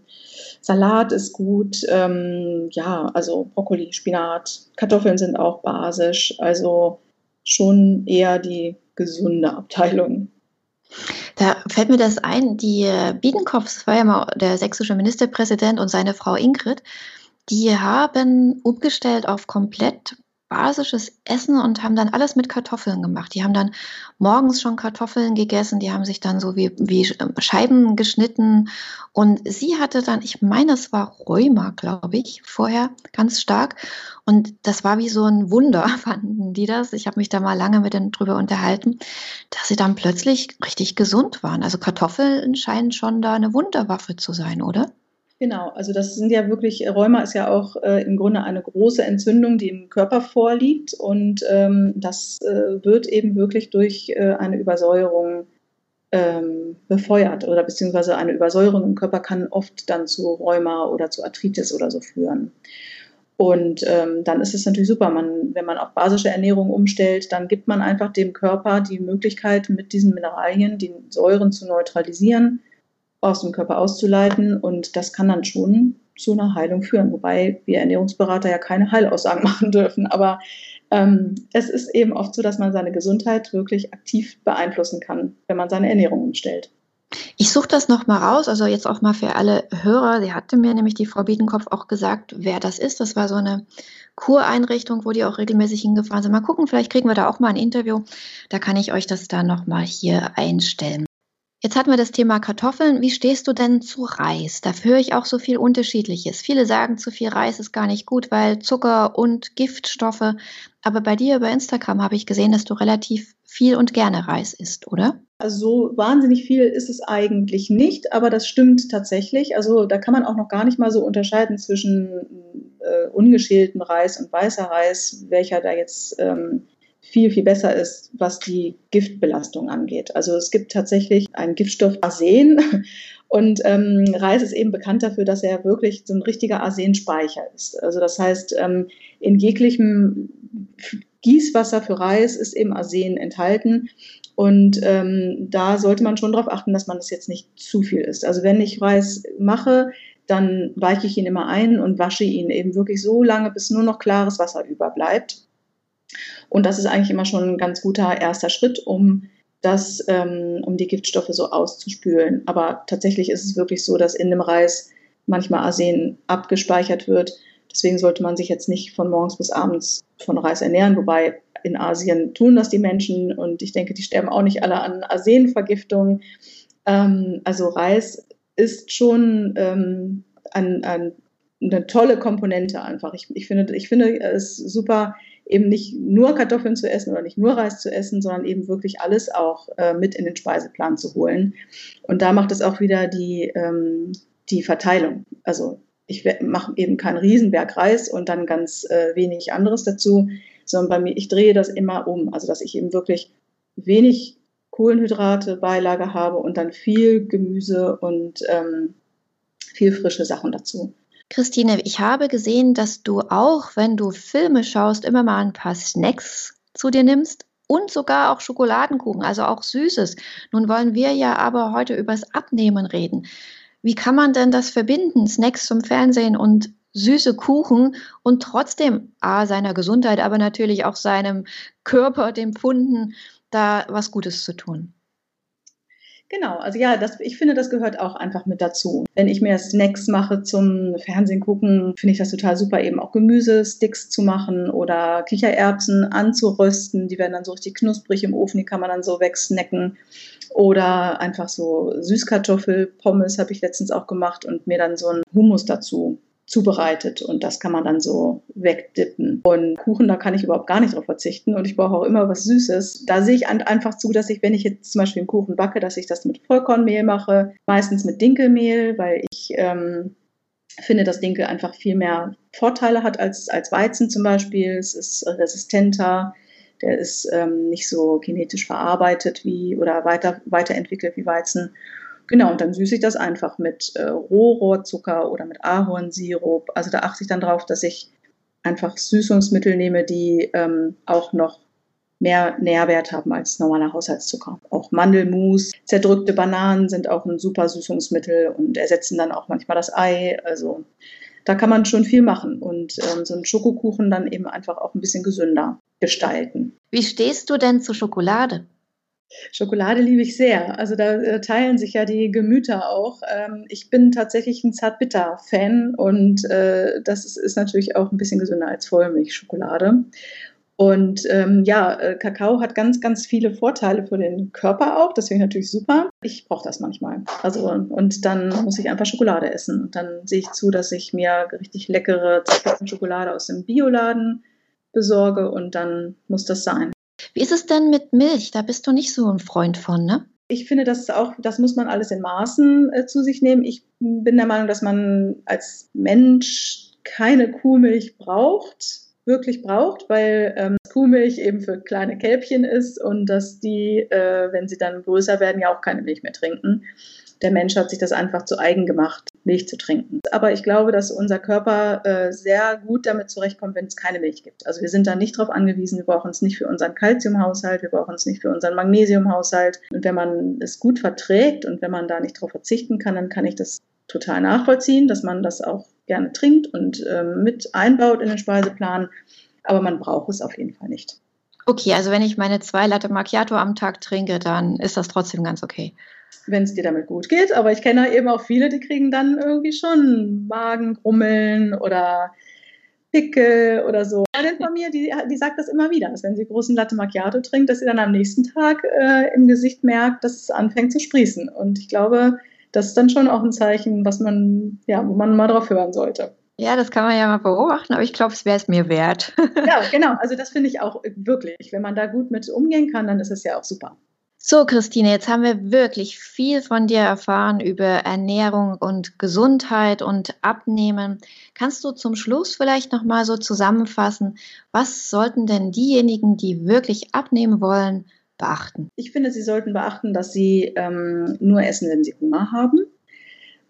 Salat ist gut, ähm, ja, also Brokkoli, Spinat, Kartoffeln sind auch basisch, also schon eher die gesunde Abteilung. Da fällt mir das ein, die Biedenkopf, das war ja mal der sächsische Ministerpräsident und seine Frau Ingrid, die haben umgestellt auf komplett basisches Essen und haben dann alles mit Kartoffeln gemacht. Die haben dann morgens schon Kartoffeln gegessen, die haben sich dann so wie, wie Scheiben geschnitten. Und sie hatte dann, ich meine, es war Rheuma, glaube ich, vorher ganz stark. Und das war wie so ein Wunder, fanden die das. Ich habe mich da mal lange mit denen drüber unterhalten, dass sie dann plötzlich richtig gesund waren. Also Kartoffeln scheinen schon da eine Wunderwaffe zu sein, oder? Genau, also das sind ja wirklich, Rheuma ist ja auch äh, im Grunde eine große Entzündung, die im Körper vorliegt und ähm, das äh, wird eben wirklich durch äh, eine Übersäuerung ähm, befeuert oder beziehungsweise eine Übersäuerung im Körper kann oft dann zu Rheuma oder zu Arthritis oder so führen. Und ähm, dann ist es natürlich super, man, wenn man auf basische Ernährung umstellt, dann gibt man einfach dem Körper die Möglichkeit, mit diesen Mineralien die Säuren zu neutralisieren aus dem Körper auszuleiten. Und das kann dann schon zu einer Heilung führen, wobei wir Ernährungsberater ja keine Heilaussagen machen dürfen. Aber ähm, es ist eben oft so, dass man seine Gesundheit wirklich aktiv beeinflussen kann, wenn man seine Ernährung umstellt. Ich suche das nochmal raus, also jetzt auch mal für alle Hörer. Sie hatte mir nämlich die Frau Biedenkopf auch gesagt, wer das ist. Das war so eine Kureinrichtung, wo die auch regelmäßig hingefahren sind. Mal gucken, vielleicht kriegen wir da auch mal ein Interview. Da kann ich euch das dann nochmal hier einstellen. Jetzt hatten wir das Thema Kartoffeln. Wie stehst du denn zu Reis? Da höre ich auch so viel Unterschiedliches. Viele sagen, zu viel Reis ist gar nicht gut, weil Zucker und Giftstoffe. Aber bei dir über Instagram habe ich gesehen, dass du relativ viel und gerne Reis isst, oder? Also so wahnsinnig viel ist es eigentlich nicht, aber das stimmt tatsächlich. Also da kann man auch noch gar nicht mal so unterscheiden zwischen äh, ungeschälten Reis und weißer Reis, welcher da jetzt ähm, viel, viel besser ist, was die Giftbelastung angeht. Also es gibt tatsächlich einen Giftstoff Arsen und ähm, Reis ist eben bekannt dafür, dass er wirklich so ein richtiger Arsenspeicher ist. Also das heißt, ähm, in jeglichem Gießwasser für Reis ist eben Arsen enthalten. Und ähm, da sollte man schon darauf achten, dass man das jetzt nicht zu viel isst. Also wenn ich Reis mache, dann weiche ich ihn immer ein und wasche ihn eben wirklich so lange, bis nur noch klares Wasser überbleibt. Und das ist eigentlich immer schon ein ganz guter erster Schritt, um das, ähm, um die Giftstoffe so auszuspülen. Aber tatsächlich ist es wirklich so, dass in dem Reis manchmal Arsen abgespeichert wird. Deswegen sollte man sich jetzt nicht von morgens bis abends von Reis ernähren, wobei in Asien tun das die Menschen und ich denke, die sterben auch nicht alle an Arsenvergiftung. Ähm, also Reis ist schon ähm, ein, ein eine tolle Komponente einfach. Ich, ich, finde, ich finde es super, eben nicht nur Kartoffeln zu essen oder nicht nur Reis zu essen, sondern eben wirklich alles auch äh, mit in den Speiseplan zu holen. Und da macht es auch wieder die, ähm, die Verteilung. Also ich mache eben keinen Riesenberg Reis und dann ganz äh, wenig anderes dazu, sondern bei mir, ich drehe das immer um. Also dass ich eben wirklich wenig Kohlenhydrate, Beilage habe und dann viel Gemüse und ähm, viel frische Sachen dazu. Christine, ich habe gesehen, dass du auch, wenn du Filme schaust, immer mal ein paar Snacks zu dir nimmst und sogar auch Schokoladenkuchen, also auch Süßes. Nun wollen wir ja aber heute übers Abnehmen reden. Wie kann man denn das verbinden, Snacks zum Fernsehen und süße Kuchen und trotzdem A, seiner Gesundheit, aber natürlich auch seinem Körper, dem Pfunden, da was Gutes zu tun? Genau, also ja, das, ich finde, das gehört auch einfach mit dazu. Wenn ich mir Snacks mache zum Fernsehen gucken, finde ich das total super, eben auch Gemüsesticks zu machen oder Kichererbsen anzurösten. Die werden dann so richtig knusprig im Ofen, die kann man dann so wegsnacken. Oder einfach so Süßkartoffelpommes habe ich letztens auch gemacht und mir dann so einen Hummus dazu zubereitet und das kann man dann so wegdippen. Und Kuchen, da kann ich überhaupt gar nicht drauf verzichten und ich brauche auch immer was Süßes. Da sehe ich einfach zu, dass ich, wenn ich jetzt zum Beispiel einen Kuchen backe, dass ich das mit Vollkornmehl mache, meistens mit Dinkelmehl, weil ich ähm, finde, dass Dinkel einfach viel mehr Vorteile hat als, als Weizen zum Beispiel. Es ist resistenter, der ist ähm, nicht so genetisch verarbeitet wie oder weiter, weiterentwickelt wie Weizen. Genau, und dann süße ich das einfach mit äh, Rohrohrzucker oder mit Ahornsirup. Also da achte ich dann drauf, dass ich einfach Süßungsmittel nehme, die ähm, auch noch mehr Nährwert haben als normaler Haushaltszucker. Auch Mandelmus, zerdrückte Bananen sind auch ein super Süßungsmittel und ersetzen dann auch manchmal das Ei. Also da kann man schon viel machen und ähm, so einen Schokokuchen dann eben einfach auch ein bisschen gesünder gestalten. Wie stehst du denn zu Schokolade? Schokolade liebe ich sehr. Also da äh, teilen sich ja die Gemüter auch. Ähm, ich bin tatsächlich ein Zartbitter-Fan und äh, das ist, natürlich auch ein bisschen gesünder als Vollmilchschokolade. Und ähm, ja, äh, Kakao hat ganz, ganz viele Vorteile für den Körper auch. Deswegen natürlich super. Ich brauche das manchmal. Also und dann muss ich einfach Schokolade essen. Und dann sehe ich zu, dass ich mir richtig leckere Schokolade aus dem Bioladen besorge und dann muss das sein. Wie ist es denn mit Milch? Da bist du nicht so ein Freund von, ne? Ich finde, das auch, das muss man alles in Maßen äh, zu sich nehmen. Ich bin der Meinung, dass man als Mensch keine Kuhmilch braucht, wirklich braucht, weil ähm, Kuhmilch eben für kleine Kälbchen ist und dass die, äh, wenn sie dann größer werden, ja auch keine Milch mehr trinken der Mensch hat sich das einfach zu eigen gemacht, Milch zu trinken. Aber ich glaube, dass unser Körper äh, sehr gut damit zurechtkommt, wenn es keine Milch gibt. Also wir sind da nicht darauf angewiesen, wir brauchen es nicht für unseren Kalziumhaushalt, wir brauchen es nicht für unseren Magnesiumhaushalt. Und wenn man es gut verträgt und wenn man da nicht darauf verzichten kann, dann kann ich das total nachvollziehen, dass man das auch gerne trinkt und ähm, mit einbaut in den Speiseplan. Aber man braucht es auf jeden Fall nicht. Okay, also wenn ich meine zwei Latte Macchiato am Tag trinke, dann ist das trotzdem ganz okay wenn es dir damit gut geht. Aber ich kenne eben auch viele, die kriegen dann irgendwie schon Magengrummeln oder Pickel oder so. Eine von mir, die, die sagt das immer wieder, dass wenn sie großen Latte Macchiato trinkt, dass sie dann am nächsten Tag äh, im Gesicht merkt, dass es anfängt zu sprießen. Und ich glaube, das ist dann schon auch ein Zeichen, was man, ja, wo man mal drauf hören sollte. Ja, das kann man ja mal beobachten, aber ich glaube, es wäre es mir wert. ja, genau. Also das finde ich auch wirklich. Wenn man da gut mit umgehen kann, dann ist es ja auch super. So, Christine, jetzt haben wir wirklich viel von dir erfahren über Ernährung und Gesundheit und Abnehmen. Kannst du zum Schluss vielleicht noch mal so zusammenfassen, was sollten denn diejenigen, die wirklich abnehmen wollen, beachten? Ich finde, sie sollten beachten, dass sie ähm, nur essen, wenn sie Hunger haben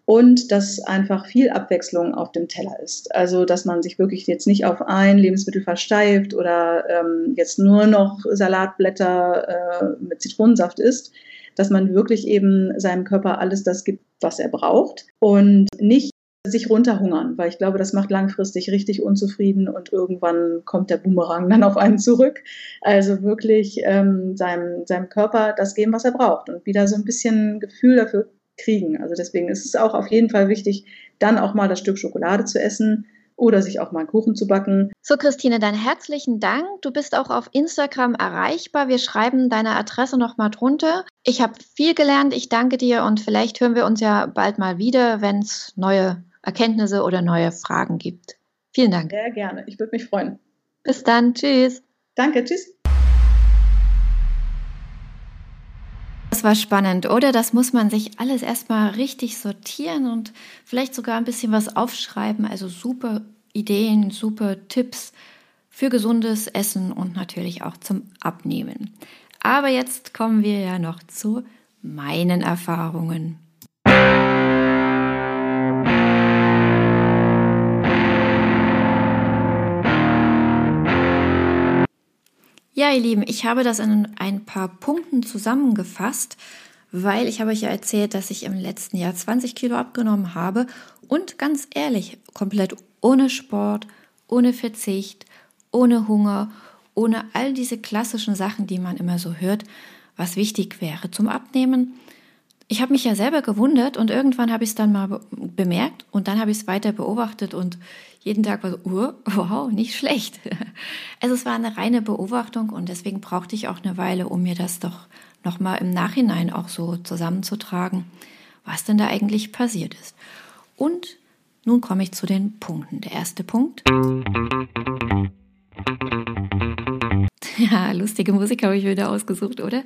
und dass einfach viel Abwechslung auf dem Teller ist. Also dass man sich wirklich jetzt nicht auf ein Lebensmittel versteift oder ähm, jetzt nur noch Salatblätter äh, mit Zitronensaft isst, dass man wirklich eben seinem Körper alles das gibt, was er braucht und nicht sich runterhungern, weil ich glaube, das macht langfristig richtig unzufrieden und irgendwann kommt der Boomerang dann auf einen zurück. Also wirklich ähm, seinem, seinem Körper das geben, was er braucht und wieder so ein bisschen Gefühl dafür kriegen. Also deswegen ist es auch auf jeden Fall wichtig, dann auch mal das Stück Schokolade zu essen oder sich auch mal einen Kuchen zu backen. So, Christine, dann herzlichen Dank. Du bist auch auf Instagram erreichbar. Wir schreiben deine Adresse nochmal drunter. Ich habe viel gelernt. Ich danke dir und vielleicht hören wir uns ja bald mal wieder, wenn es neue Erkenntnisse oder neue Fragen gibt. Vielen Dank. Sehr gerne. Ich würde mich freuen. Bis dann. Tschüss. Danke. Tschüss. Das war spannend, oder? Das muss man sich alles erstmal richtig sortieren und vielleicht sogar ein bisschen was aufschreiben. Also super Ideen, super Tipps für gesundes Essen und natürlich auch zum Abnehmen. Aber jetzt kommen wir ja noch zu meinen Erfahrungen. Ja, ihr Lieben, ich habe das in ein paar Punkten zusammengefasst, weil ich habe euch ja erzählt, dass ich im letzten Jahr 20 Kilo abgenommen habe und ganz ehrlich, komplett ohne Sport, ohne Verzicht, ohne Hunger, ohne all diese klassischen Sachen, die man immer so hört, was wichtig wäre zum Abnehmen. Ich habe mich ja selber gewundert und irgendwann habe ich es dann mal bemerkt und dann habe ich es weiter beobachtet und jeden Tag war so, wow, nicht schlecht. Also es war eine reine Beobachtung und deswegen brauchte ich auch eine Weile, um mir das doch nochmal im Nachhinein auch so zusammenzutragen, was denn da eigentlich passiert ist. Und nun komme ich zu den Punkten. Der erste Punkt. Ja, lustige Musik habe ich wieder ausgesucht, oder?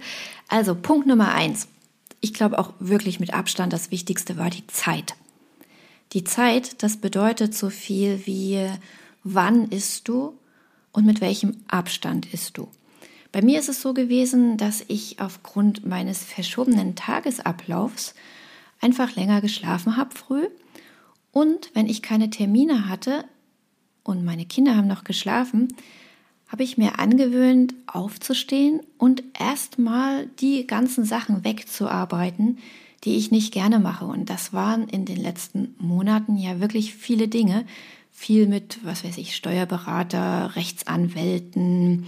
Also Punkt Nummer eins. Ich glaube auch wirklich mit Abstand das Wichtigste war die Zeit. Die Zeit, das bedeutet so viel wie wann isst du und mit welchem Abstand isst du. Bei mir ist es so gewesen, dass ich aufgrund meines verschobenen Tagesablaufs einfach länger geschlafen habe früh und wenn ich keine Termine hatte und meine Kinder haben noch geschlafen, habe ich mir angewöhnt, aufzustehen und erstmal die ganzen Sachen wegzuarbeiten, die ich nicht gerne mache. Und das waren in den letzten Monaten ja wirklich viele Dinge. Viel mit, was weiß ich, Steuerberater, Rechtsanwälten,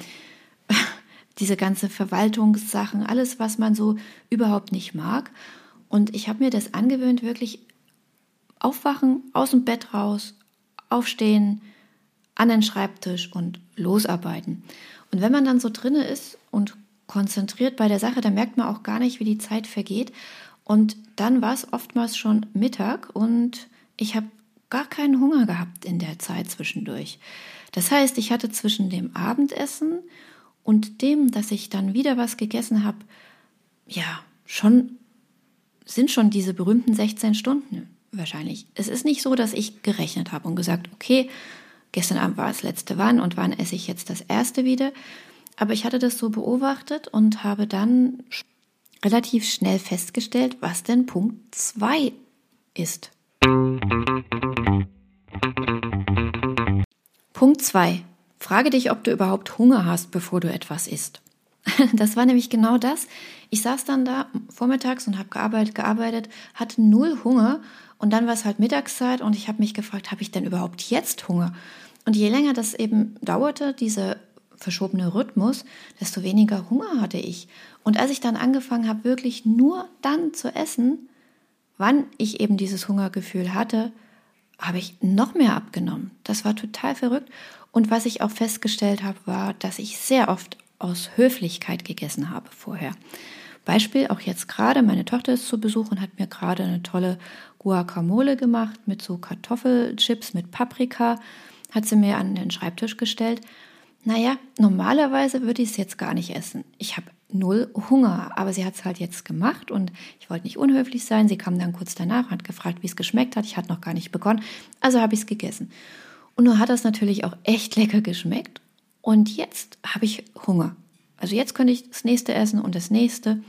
diese ganze Verwaltungssachen, alles, was man so überhaupt nicht mag. Und ich habe mir das angewöhnt, wirklich aufwachen, aus dem Bett raus, aufstehen, an den Schreibtisch und losarbeiten. Und wenn man dann so drinne ist und konzentriert bei der Sache, dann merkt man auch gar nicht, wie die Zeit vergeht. Und dann war es oftmals schon Mittag und ich habe gar keinen Hunger gehabt in der Zeit zwischendurch. Das heißt, ich hatte zwischen dem Abendessen und dem, dass ich dann wieder was gegessen habe, ja, schon sind schon diese berühmten 16 Stunden wahrscheinlich. Es ist nicht so, dass ich gerechnet habe und gesagt, okay, gestern Abend war das letzte wann und wann esse ich jetzt das erste wieder. Aber ich hatte das so beobachtet und habe dann relativ schnell festgestellt, was denn Punkt 2 ist. Punkt 2. Frage dich, ob du überhaupt Hunger hast, bevor du etwas isst. Das war nämlich genau das. Ich saß dann da vormittags und habe gearbeitet, gearbeitet, hatte null Hunger und dann war es halt Mittagszeit und ich habe mich gefragt, habe ich denn überhaupt jetzt Hunger? Und je länger das eben dauerte, dieser verschobene Rhythmus, desto weniger Hunger hatte ich. Und als ich dann angefangen habe, wirklich nur dann zu essen, wann ich eben dieses Hungergefühl hatte, habe ich noch mehr abgenommen. Das war total verrückt. Und was ich auch festgestellt habe, war, dass ich sehr oft aus Höflichkeit gegessen habe vorher. Beispiel auch jetzt gerade, meine Tochter ist zu Besuch und hat mir gerade eine tolle Guacamole gemacht mit so Kartoffelchips mit Paprika, hat sie mir an den Schreibtisch gestellt. Naja, normalerweise würde ich es jetzt gar nicht essen. Ich habe null Hunger, aber sie hat es halt jetzt gemacht und ich wollte nicht unhöflich sein. Sie kam dann kurz danach und hat gefragt, wie es geschmeckt hat. Ich hatte noch gar nicht begonnen, also habe ich es gegessen. Und nun hat das natürlich auch echt lecker geschmeckt und jetzt habe ich Hunger. Also jetzt könnte ich das nächste essen und das nächste.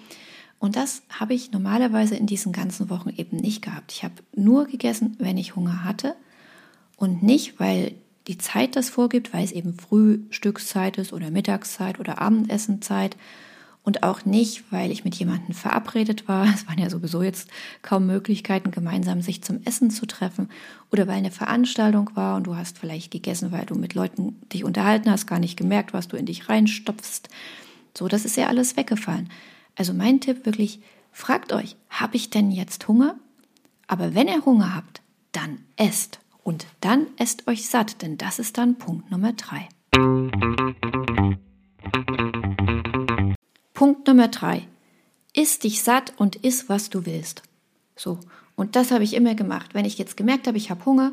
Und das habe ich normalerweise in diesen ganzen Wochen eben nicht gehabt. Ich habe nur gegessen, wenn ich Hunger hatte und nicht, weil die Zeit das vorgibt, weil es eben Frühstückszeit ist oder Mittagszeit oder Abendessenzeit und auch nicht, weil ich mit jemandem verabredet war. Es waren ja sowieso jetzt kaum Möglichkeiten, gemeinsam sich zum Essen zu treffen oder weil eine Veranstaltung war und du hast vielleicht gegessen, weil du mit Leuten dich unterhalten hast, gar nicht gemerkt, was du in dich reinstopfst. So, das ist ja alles weggefallen. Also mein Tipp wirklich, fragt euch, habe ich denn jetzt Hunger? Aber wenn ihr Hunger habt, dann esst. Und dann esst euch satt, denn das ist dann Punkt Nummer drei. Punkt Nummer drei. Iss dich satt und iss, was du willst. So. Und das habe ich immer gemacht. Wenn ich jetzt gemerkt habe, ich habe Hunger,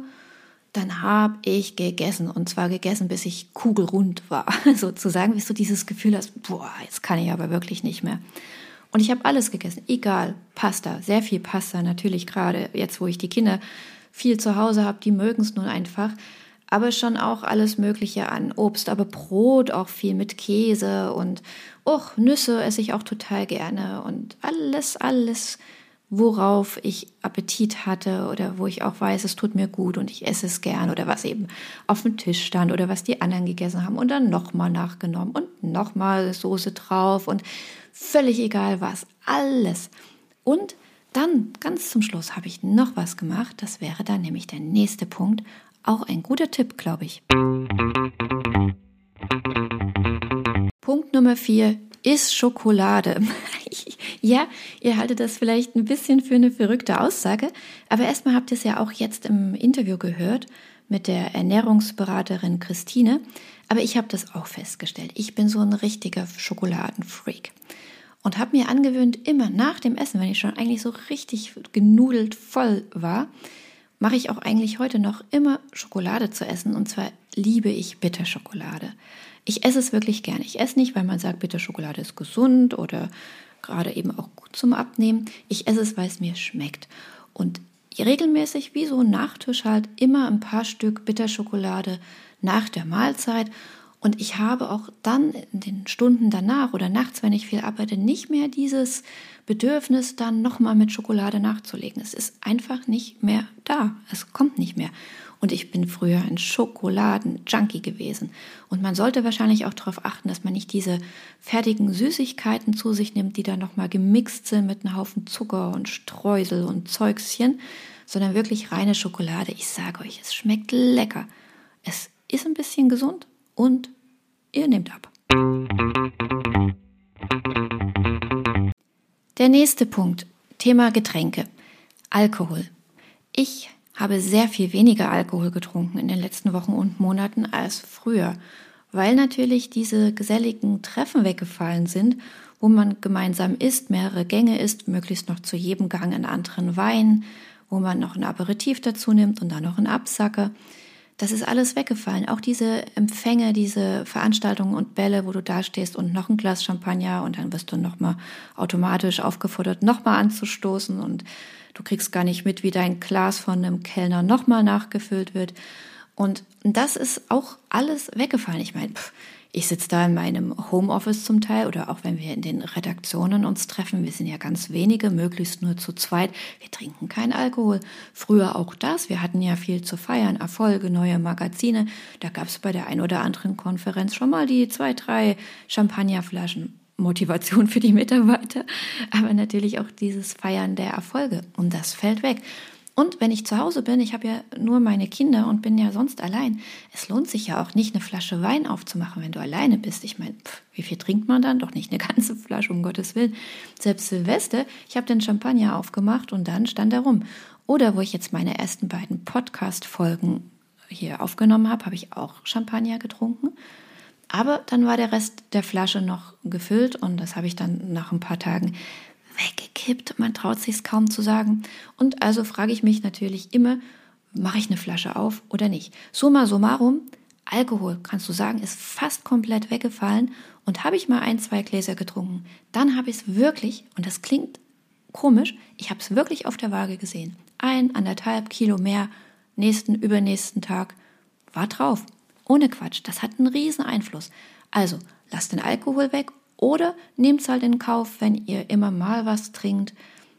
dann habe ich gegessen. Und zwar gegessen, bis ich kugelrund war, sozusagen, bis du dieses Gefühl hast, boah, jetzt kann ich aber wirklich nicht mehr. Und ich habe alles gegessen, egal, Pasta, sehr viel Pasta, natürlich gerade jetzt, wo ich die Kinder viel zu Hause habe, die mögen es nun einfach. Aber schon auch alles Mögliche an Obst, aber Brot auch viel mit Käse und och, Nüsse esse ich auch total gerne und alles, alles worauf ich Appetit hatte oder wo ich auch weiß, es tut mir gut und ich esse es gern oder was eben auf dem Tisch stand oder was die anderen gegessen haben und dann nochmal nachgenommen und nochmal Soße drauf und völlig egal was, alles. Und dann ganz zum Schluss habe ich noch was gemacht, das wäre dann nämlich der nächste Punkt, auch ein guter Tipp, glaube ich. Punkt Nummer vier ist Schokolade. ja, ihr haltet das vielleicht ein bisschen für eine verrückte Aussage, aber erstmal habt ihr es ja auch jetzt im Interview gehört mit der Ernährungsberaterin Christine. Aber ich habe das auch festgestellt. Ich bin so ein richtiger Schokoladenfreak und habe mir angewöhnt, immer nach dem Essen, wenn ich schon eigentlich so richtig genudelt voll war, mache ich auch eigentlich heute noch immer Schokolade zu essen. Und zwar liebe ich Bitterschokolade. Ich esse es wirklich gerne. Ich esse nicht, weil man sagt, Bitterschokolade ist gesund oder gerade eben auch gut zum Abnehmen. Ich esse es, weil es mir schmeckt. Und regelmäßig, wie so ein Nachtisch halt, immer ein paar Stück Bitterschokolade nach der Mahlzeit. Und ich habe auch dann in den Stunden danach oder nachts, wenn ich viel arbeite, nicht mehr dieses Bedürfnis, dann nochmal mit Schokolade nachzulegen. Es ist einfach nicht mehr da. Es kommt nicht mehr. Und ich bin früher ein Schokoladen-Junkie gewesen. Und man sollte wahrscheinlich auch darauf achten, dass man nicht diese fertigen Süßigkeiten zu sich nimmt, die dann nochmal gemixt sind mit einem Haufen Zucker und Streusel und Zeugschen, sondern wirklich reine Schokolade. Ich sage euch, es schmeckt lecker. Es ist ein bisschen gesund und ihr nehmt ab. Der nächste Punkt, Thema Getränke. Alkohol. Ich habe sehr viel weniger Alkohol getrunken in den letzten Wochen und Monaten als früher, weil natürlich diese geselligen Treffen weggefallen sind, wo man gemeinsam isst, mehrere Gänge isst, möglichst noch zu jedem Gang einen anderen Wein, wo man noch ein Aperitif dazu nimmt und dann noch einen Absacker. Das ist alles weggefallen. Auch diese Empfänge, diese Veranstaltungen und Bälle, wo du da stehst und noch ein Glas Champagner und dann wirst du nochmal automatisch aufgefordert, nochmal anzustoßen und Du kriegst gar nicht mit, wie dein Glas von einem Kellner nochmal nachgefüllt wird. Und das ist auch alles weggefallen. Ich meine, ich sitze da in meinem Homeoffice zum Teil oder auch wenn wir in den Redaktionen uns treffen, wir sind ja ganz wenige, möglichst nur zu zweit. Wir trinken keinen Alkohol. Früher auch das. Wir hatten ja viel zu feiern, Erfolge, neue Magazine. Da gab es bei der ein oder anderen Konferenz schon mal die zwei, drei Champagnerflaschen. Motivation für die Mitarbeiter, aber natürlich auch dieses Feiern der Erfolge. Und das fällt weg. Und wenn ich zu Hause bin, ich habe ja nur meine Kinder und bin ja sonst allein, es lohnt sich ja auch nicht, eine Flasche Wein aufzumachen, wenn du alleine bist. Ich meine, wie viel trinkt man dann? Doch nicht eine ganze Flasche, um Gottes Willen. Selbst Silvester, ich habe den Champagner aufgemacht und dann stand er rum. Oder wo ich jetzt meine ersten beiden Podcast-Folgen hier aufgenommen habe, habe ich auch Champagner getrunken. Aber dann war der Rest der Flasche noch gefüllt und das habe ich dann nach ein paar Tagen weggekippt. Man traut sich es kaum zu sagen. Und also frage ich mich natürlich immer, mache ich eine Flasche auf oder nicht? Summa summarum, Alkohol, kannst du sagen, ist fast komplett weggefallen. Und habe ich mal ein, zwei Gläser getrunken, dann habe ich es wirklich, und das klingt komisch, ich habe es wirklich auf der Waage gesehen. Ein, anderthalb Kilo mehr, nächsten, übernächsten Tag, war drauf. Ohne Quatsch, das hat einen riesen Einfluss. Also, lasst den Alkohol weg oder nehmt es halt in Kauf, wenn ihr immer mal was trinkt,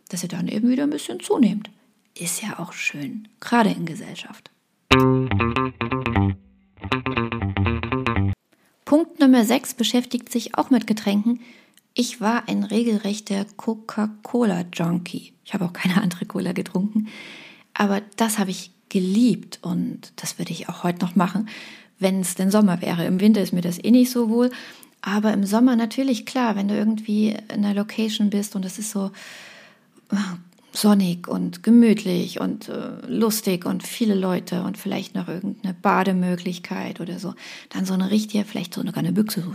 dass ihr dann eben wieder ein bisschen zunehmt. Ist ja auch schön, gerade in Gesellschaft. Punkt Nummer 6 beschäftigt sich auch mit Getränken. Ich war ein regelrechter Coca-Cola-Junkie. Ich habe auch keine andere Cola getrunken. Aber das habe ich geliebt und das würde ich auch heute noch machen wenn es denn Sommer wäre. Im Winter ist mir das eh nicht so wohl. Aber im Sommer natürlich klar, wenn du irgendwie in einer Location bist und es ist so äh, sonnig und gemütlich und äh, lustig und viele Leute und vielleicht noch irgendeine Bademöglichkeit oder so, dann so eine richtige, vielleicht so eine, eine Büchse so,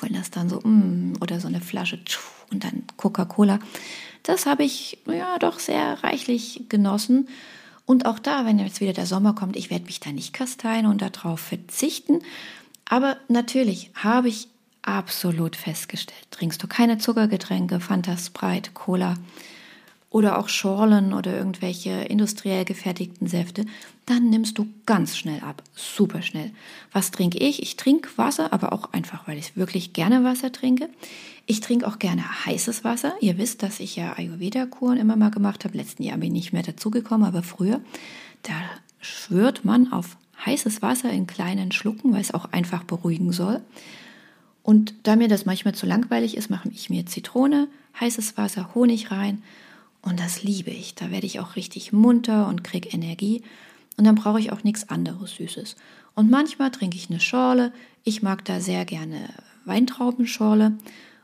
wenn das dann so, mm, oder so eine Flasche und dann Coca-Cola. Das habe ich ja doch sehr reichlich genossen. Und auch da, wenn jetzt wieder der Sommer kommt, ich werde mich da nicht kasteien und darauf verzichten. Aber natürlich habe ich absolut festgestellt, trinkst du keine Zuckergetränke, Fanta Sprite, Cola, oder auch Schorlen oder irgendwelche industriell gefertigten Säfte, dann nimmst du ganz schnell ab, super schnell. Was trinke ich? Ich trinke Wasser, aber auch einfach, weil ich wirklich gerne Wasser trinke. Ich trinke auch gerne heißes Wasser. Ihr wisst, dass ich ja Ayurveda-Kuren immer mal gemacht habe. Letzten Jahr bin ich nicht mehr dazugekommen, aber früher, da schwört man auf heißes Wasser in kleinen Schlucken, weil es auch einfach beruhigen soll. Und da mir das manchmal zu langweilig ist, mache ich mir Zitrone, heißes Wasser, Honig rein und das liebe ich. Da werde ich auch richtig munter und kriege Energie. Und dann brauche ich auch nichts anderes Süßes. Und manchmal trinke ich eine Schorle. Ich mag da sehr gerne Weintraubenschorle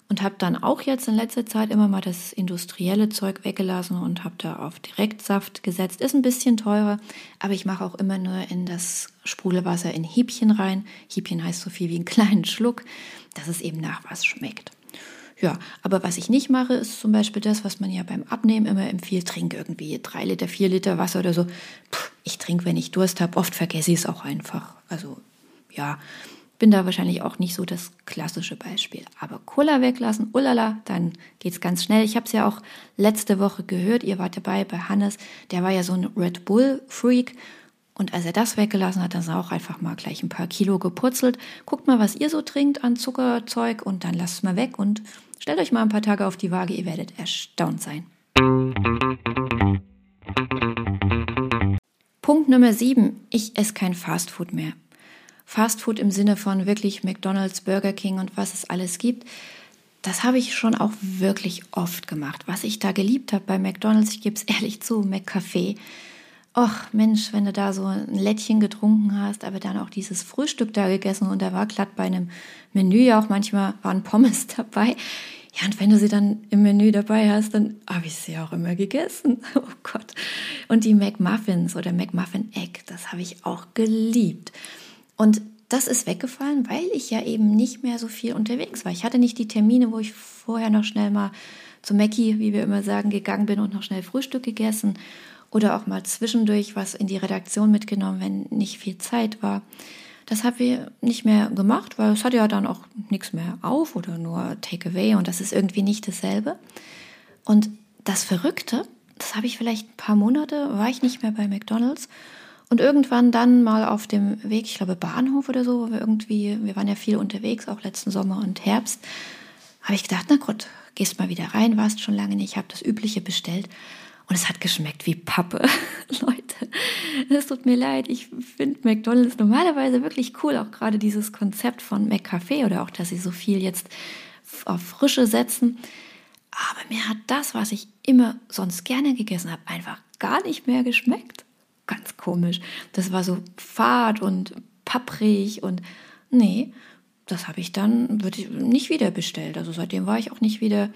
und habe dann auch jetzt in letzter Zeit immer mal das industrielle Zeug weggelassen und habe da auf Direktsaft gesetzt. Ist ein bisschen teurer, aber ich mache auch immer nur in das Sprudelwasser in Hiebchen rein. Hiebchen heißt so viel wie einen kleinen Schluck, dass es eben nach was schmeckt. Ja, aber was ich nicht mache, ist zum Beispiel das, was man ja beim Abnehmen immer empfiehlt, trink irgendwie drei Liter, vier Liter Wasser oder so. Puh, ich trinke, wenn ich Durst habe, oft vergesse ich es auch einfach. Also ja, bin da wahrscheinlich auch nicht so das klassische Beispiel. Aber Cola weglassen, ulala, dann geht's ganz schnell. Ich habe es ja auch letzte Woche gehört, ihr wart dabei bei Hannes, der war ja so ein Red Bull-Freak und als er das weggelassen hat, dann ist er auch einfach mal gleich ein paar Kilo gepurzelt. Guckt mal, was ihr so trinkt an Zuckerzeug und dann lasst es mal weg und stellt euch mal ein paar Tage auf die Waage, ihr werdet erstaunt sein. Punkt Nummer 7. Ich esse kein Fastfood mehr. Fastfood im Sinne von wirklich McDonald's, Burger King und was es alles gibt. Das habe ich schon auch wirklich oft gemacht. Was ich da geliebt habe bei McDonald's, ich gebe es ehrlich zu, McCafé ach Mensch, wenn du da so ein Lättchen getrunken hast, aber dann auch dieses Frühstück da gegessen und da war glatt bei einem Menü ja auch manchmal waren Pommes dabei. Ja, und wenn du sie dann im Menü dabei hast, dann habe ich sie auch immer gegessen. Oh Gott. Und die McMuffins oder McMuffin Egg, das habe ich auch geliebt. Und das ist weggefallen, weil ich ja eben nicht mehr so viel unterwegs war. Ich hatte nicht die Termine, wo ich vorher noch schnell mal zu Mackie, wie wir immer sagen, gegangen bin und noch schnell Frühstück gegessen oder auch mal zwischendurch was in die Redaktion mitgenommen, wenn nicht viel Zeit war. Das haben wir nicht mehr gemacht, weil es hat ja dann auch nichts mehr auf oder nur Takeaway und das ist irgendwie nicht dasselbe. Und das Verrückte, das habe ich vielleicht ein paar Monate, war ich nicht mehr bei McDonald's und irgendwann dann mal auf dem Weg, ich glaube Bahnhof oder so, wo wir irgendwie, wir waren ja viel unterwegs, auch letzten Sommer und Herbst, habe ich gedacht, na gut, gehst mal wieder rein, warst schon lange nicht, habe das Übliche bestellt und es hat geschmeckt wie Pappe. Leute, es tut mir leid. Ich finde McDonald's normalerweise wirklich cool. Auch gerade dieses Konzept von McCafe oder auch, dass sie so viel jetzt auf Frische setzen. Aber mir hat das, was ich immer sonst gerne gegessen habe, einfach gar nicht mehr geschmeckt. Ganz komisch. Das war so fad und papprig und nee, das habe ich dann würde ich nicht wieder bestellt. Also seitdem war ich auch nicht wieder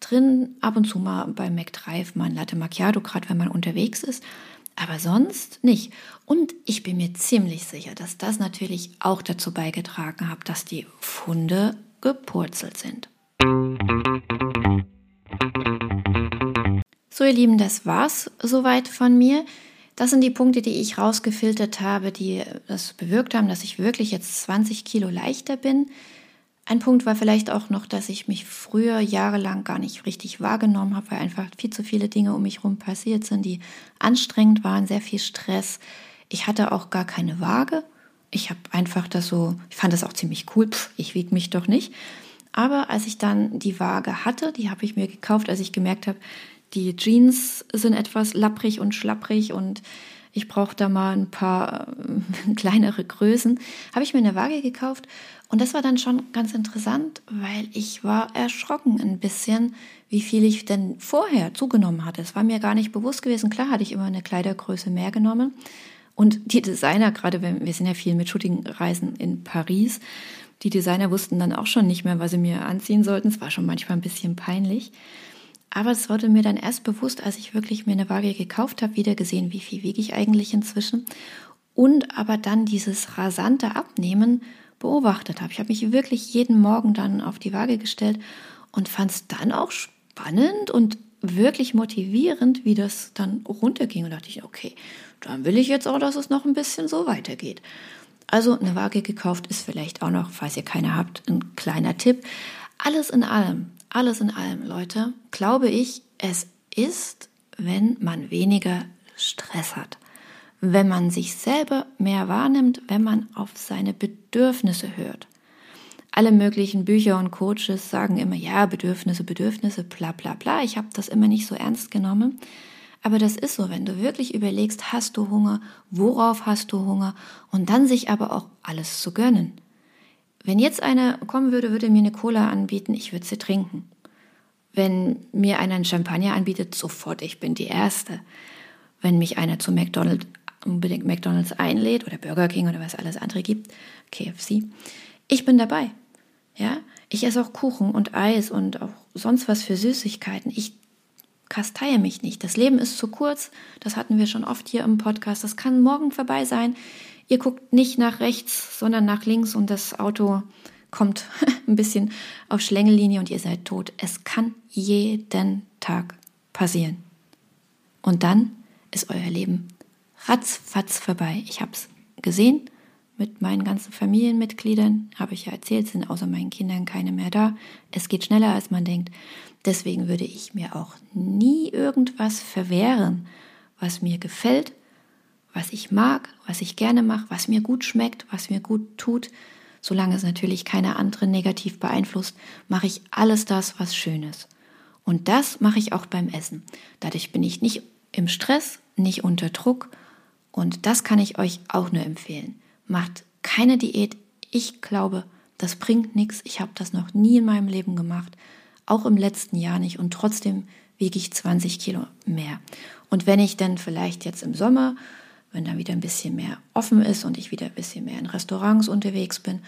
drin, ab und zu mal bei McDrive mal ein Latte Macchiato, gerade wenn man unterwegs ist, aber sonst nicht. Und ich bin mir ziemlich sicher, dass das natürlich auch dazu beigetragen hat, dass die Funde gepurzelt sind. So ihr Lieben, das war's soweit von mir. Das sind die Punkte, die ich rausgefiltert habe, die das bewirkt haben, dass ich wirklich jetzt 20 Kilo leichter bin. Ein Punkt war vielleicht auch noch, dass ich mich früher jahrelang gar nicht richtig wahrgenommen habe, weil einfach viel zu viele Dinge um mich herum passiert sind, die anstrengend waren, sehr viel Stress. Ich hatte auch gar keine Waage. Ich habe einfach das so, ich fand das auch ziemlich cool, Pff, ich wiege mich doch nicht. Aber als ich dann die Waage hatte, die habe ich mir gekauft, als ich gemerkt habe, die Jeans sind etwas lapprig und schlapprig und ich brauche da mal ein paar äh, kleinere Größen, habe ich mir eine Waage gekauft und das war dann schon ganz interessant, weil ich war erschrocken ein bisschen, wie viel ich denn vorher zugenommen hatte. Es war mir gar nicht bewusst gewesen. Klar hatte ich immer eine Kleidergröße mehr genommen. Und die Designer, gerade wenn wir sind ja viel mit Shootingreisen in Paris, die Designer wussten dann auch schon nicht mehr, was sie mir anziehen sollten. Es war schon manchmal ein bisschen peinlich. Aber es wurde mir dann erst bewusst, als ich wirklich mir eine Waage gekauft habe, wieder gesehen, wie viel wiege ich eigentlich inzwischen. Und aber dann dieses rasante Abnehmen beobachtet habe. Ich habe mich wirklich jeden Morgen dann auf die Waage gestellt und fand es dann auch spannend und wirklich motivierend, wie das dann runterging. Und dachte ich, okay, dann will ich jetzt auch, dass es noch ein bisschen so weitergeht. Also eine Waage gekauft ist vielleicht auch noch, falls ihr keine habt, ein kleiner Tipp. Alles in allem, alles in allem, Leute, glaube ich, es ist, wenn man weniger Stress hat. Wenn man sich selber mehr wahrnimmt, wenn man auf seine Bedürfnisse hört. Alle möglichen Bücher und Coaches sagen immer, ja, Bedürfnisse, Bedürfnisse, bla bla bla. Ich habe das immer nicht so ernst genommen. Aber das ist so, wenn du wirklich überlegst, hast du Hunger, worauf hast du Hunger und dann sich aber auch alles zu gönnen. Wenn jetzt einer kommen würde, würde mir eine Cola anbieten, ich würde sie trinken. Wenn mir einer einen Champagner anbietet, sofort, ich bin die Erste. Wenn mich einer zu McDonald's, unbedingt McDonald's einlädt oder Burger King oder was alles andere gibt, KFC, ich bin dabei. Ja, ich esse auch Kuchen und Eis und auch sonst was für Süßigkeiten. Ich kasteie mich nicht. Das Leben ist zu kurz. Das hatten wir schon oft hier im Podcast. Das kann morgen vorbei sein. Ihr guckt nicht nach rechts, sondern nach links und das Auto kommt ein bisschen auf Schlängellinie und ihr seid tot. Es kann jeden Tag passieren. Und dann ist euer Leben ratzfatz vorbei. Ich habe es gesehen mit meinen ganzen Familienmitgliedern, habe ich ja erzählt, sind außer meinen Kindern keine mehr da. Es geht schneller, als man denkt. Deswegen würde ich mir auch nie irgendwas verwehren, was mir gefällt, was ich mag, was ich gerne mache, was mir gut schmeckt, was mir gut tut. Solange es natürlich keine andere negativ beeinflusst, mache ich alles das, was schön ist. Und das mache ich auch beim Essen. Dadurch bin ich nicht im Stress, nicht unter Druck. Und das kann ich euch auch nur empfehlen macht keine Diät. Ich glaube, das bringt nichts. Ich habe das noch nie in meinem Leben gemacht, auch im letzten Jahr nicht. Und trotzdem wiege ich 20 Kilo mehr. Und wenn ich dann vielleicht jetzt im Sommer, wenn dann wieder ein bisschen mehr offen ist und ich wieder ein bisschen mehr in Restaurants unterwegs bin,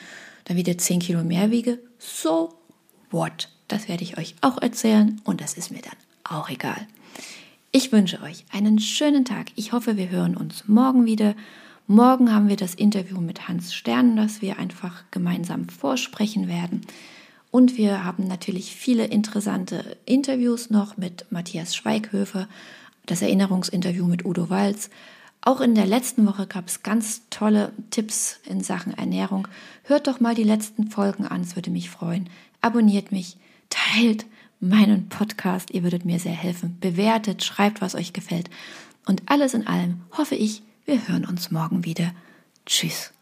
dann wieder 10 Kilo mehr wiege, so what? Das werde ich euch auch erzählen und das ist mir dann auch egal. Ich wünsche euch einen schönen Tag. Ich hoffe, wir hören uns morgen wieder. Morgen haben wir das Interview mit Hans Stern, das wir einfach gemeinsam vorsprechen werden. Und wir haben natürlich viele interessante Interviews noch mit Matthias Schweighöfer, das Erinnerungsinterview mit Udo Walz. Auch in der letzten Woche gab es ganz tolle Tipps in Sachen Ernährung. Hört doch mal die letzten Folgen an, es würde mich freuen. Abonniert mich, teilt meinen Podcast, ihr würdet mir sehr helfen. Bewertet, schreibt, was euch gefällt. Und alles in allem hoffe ich, wir hören uns morgen wieder. Tschüss.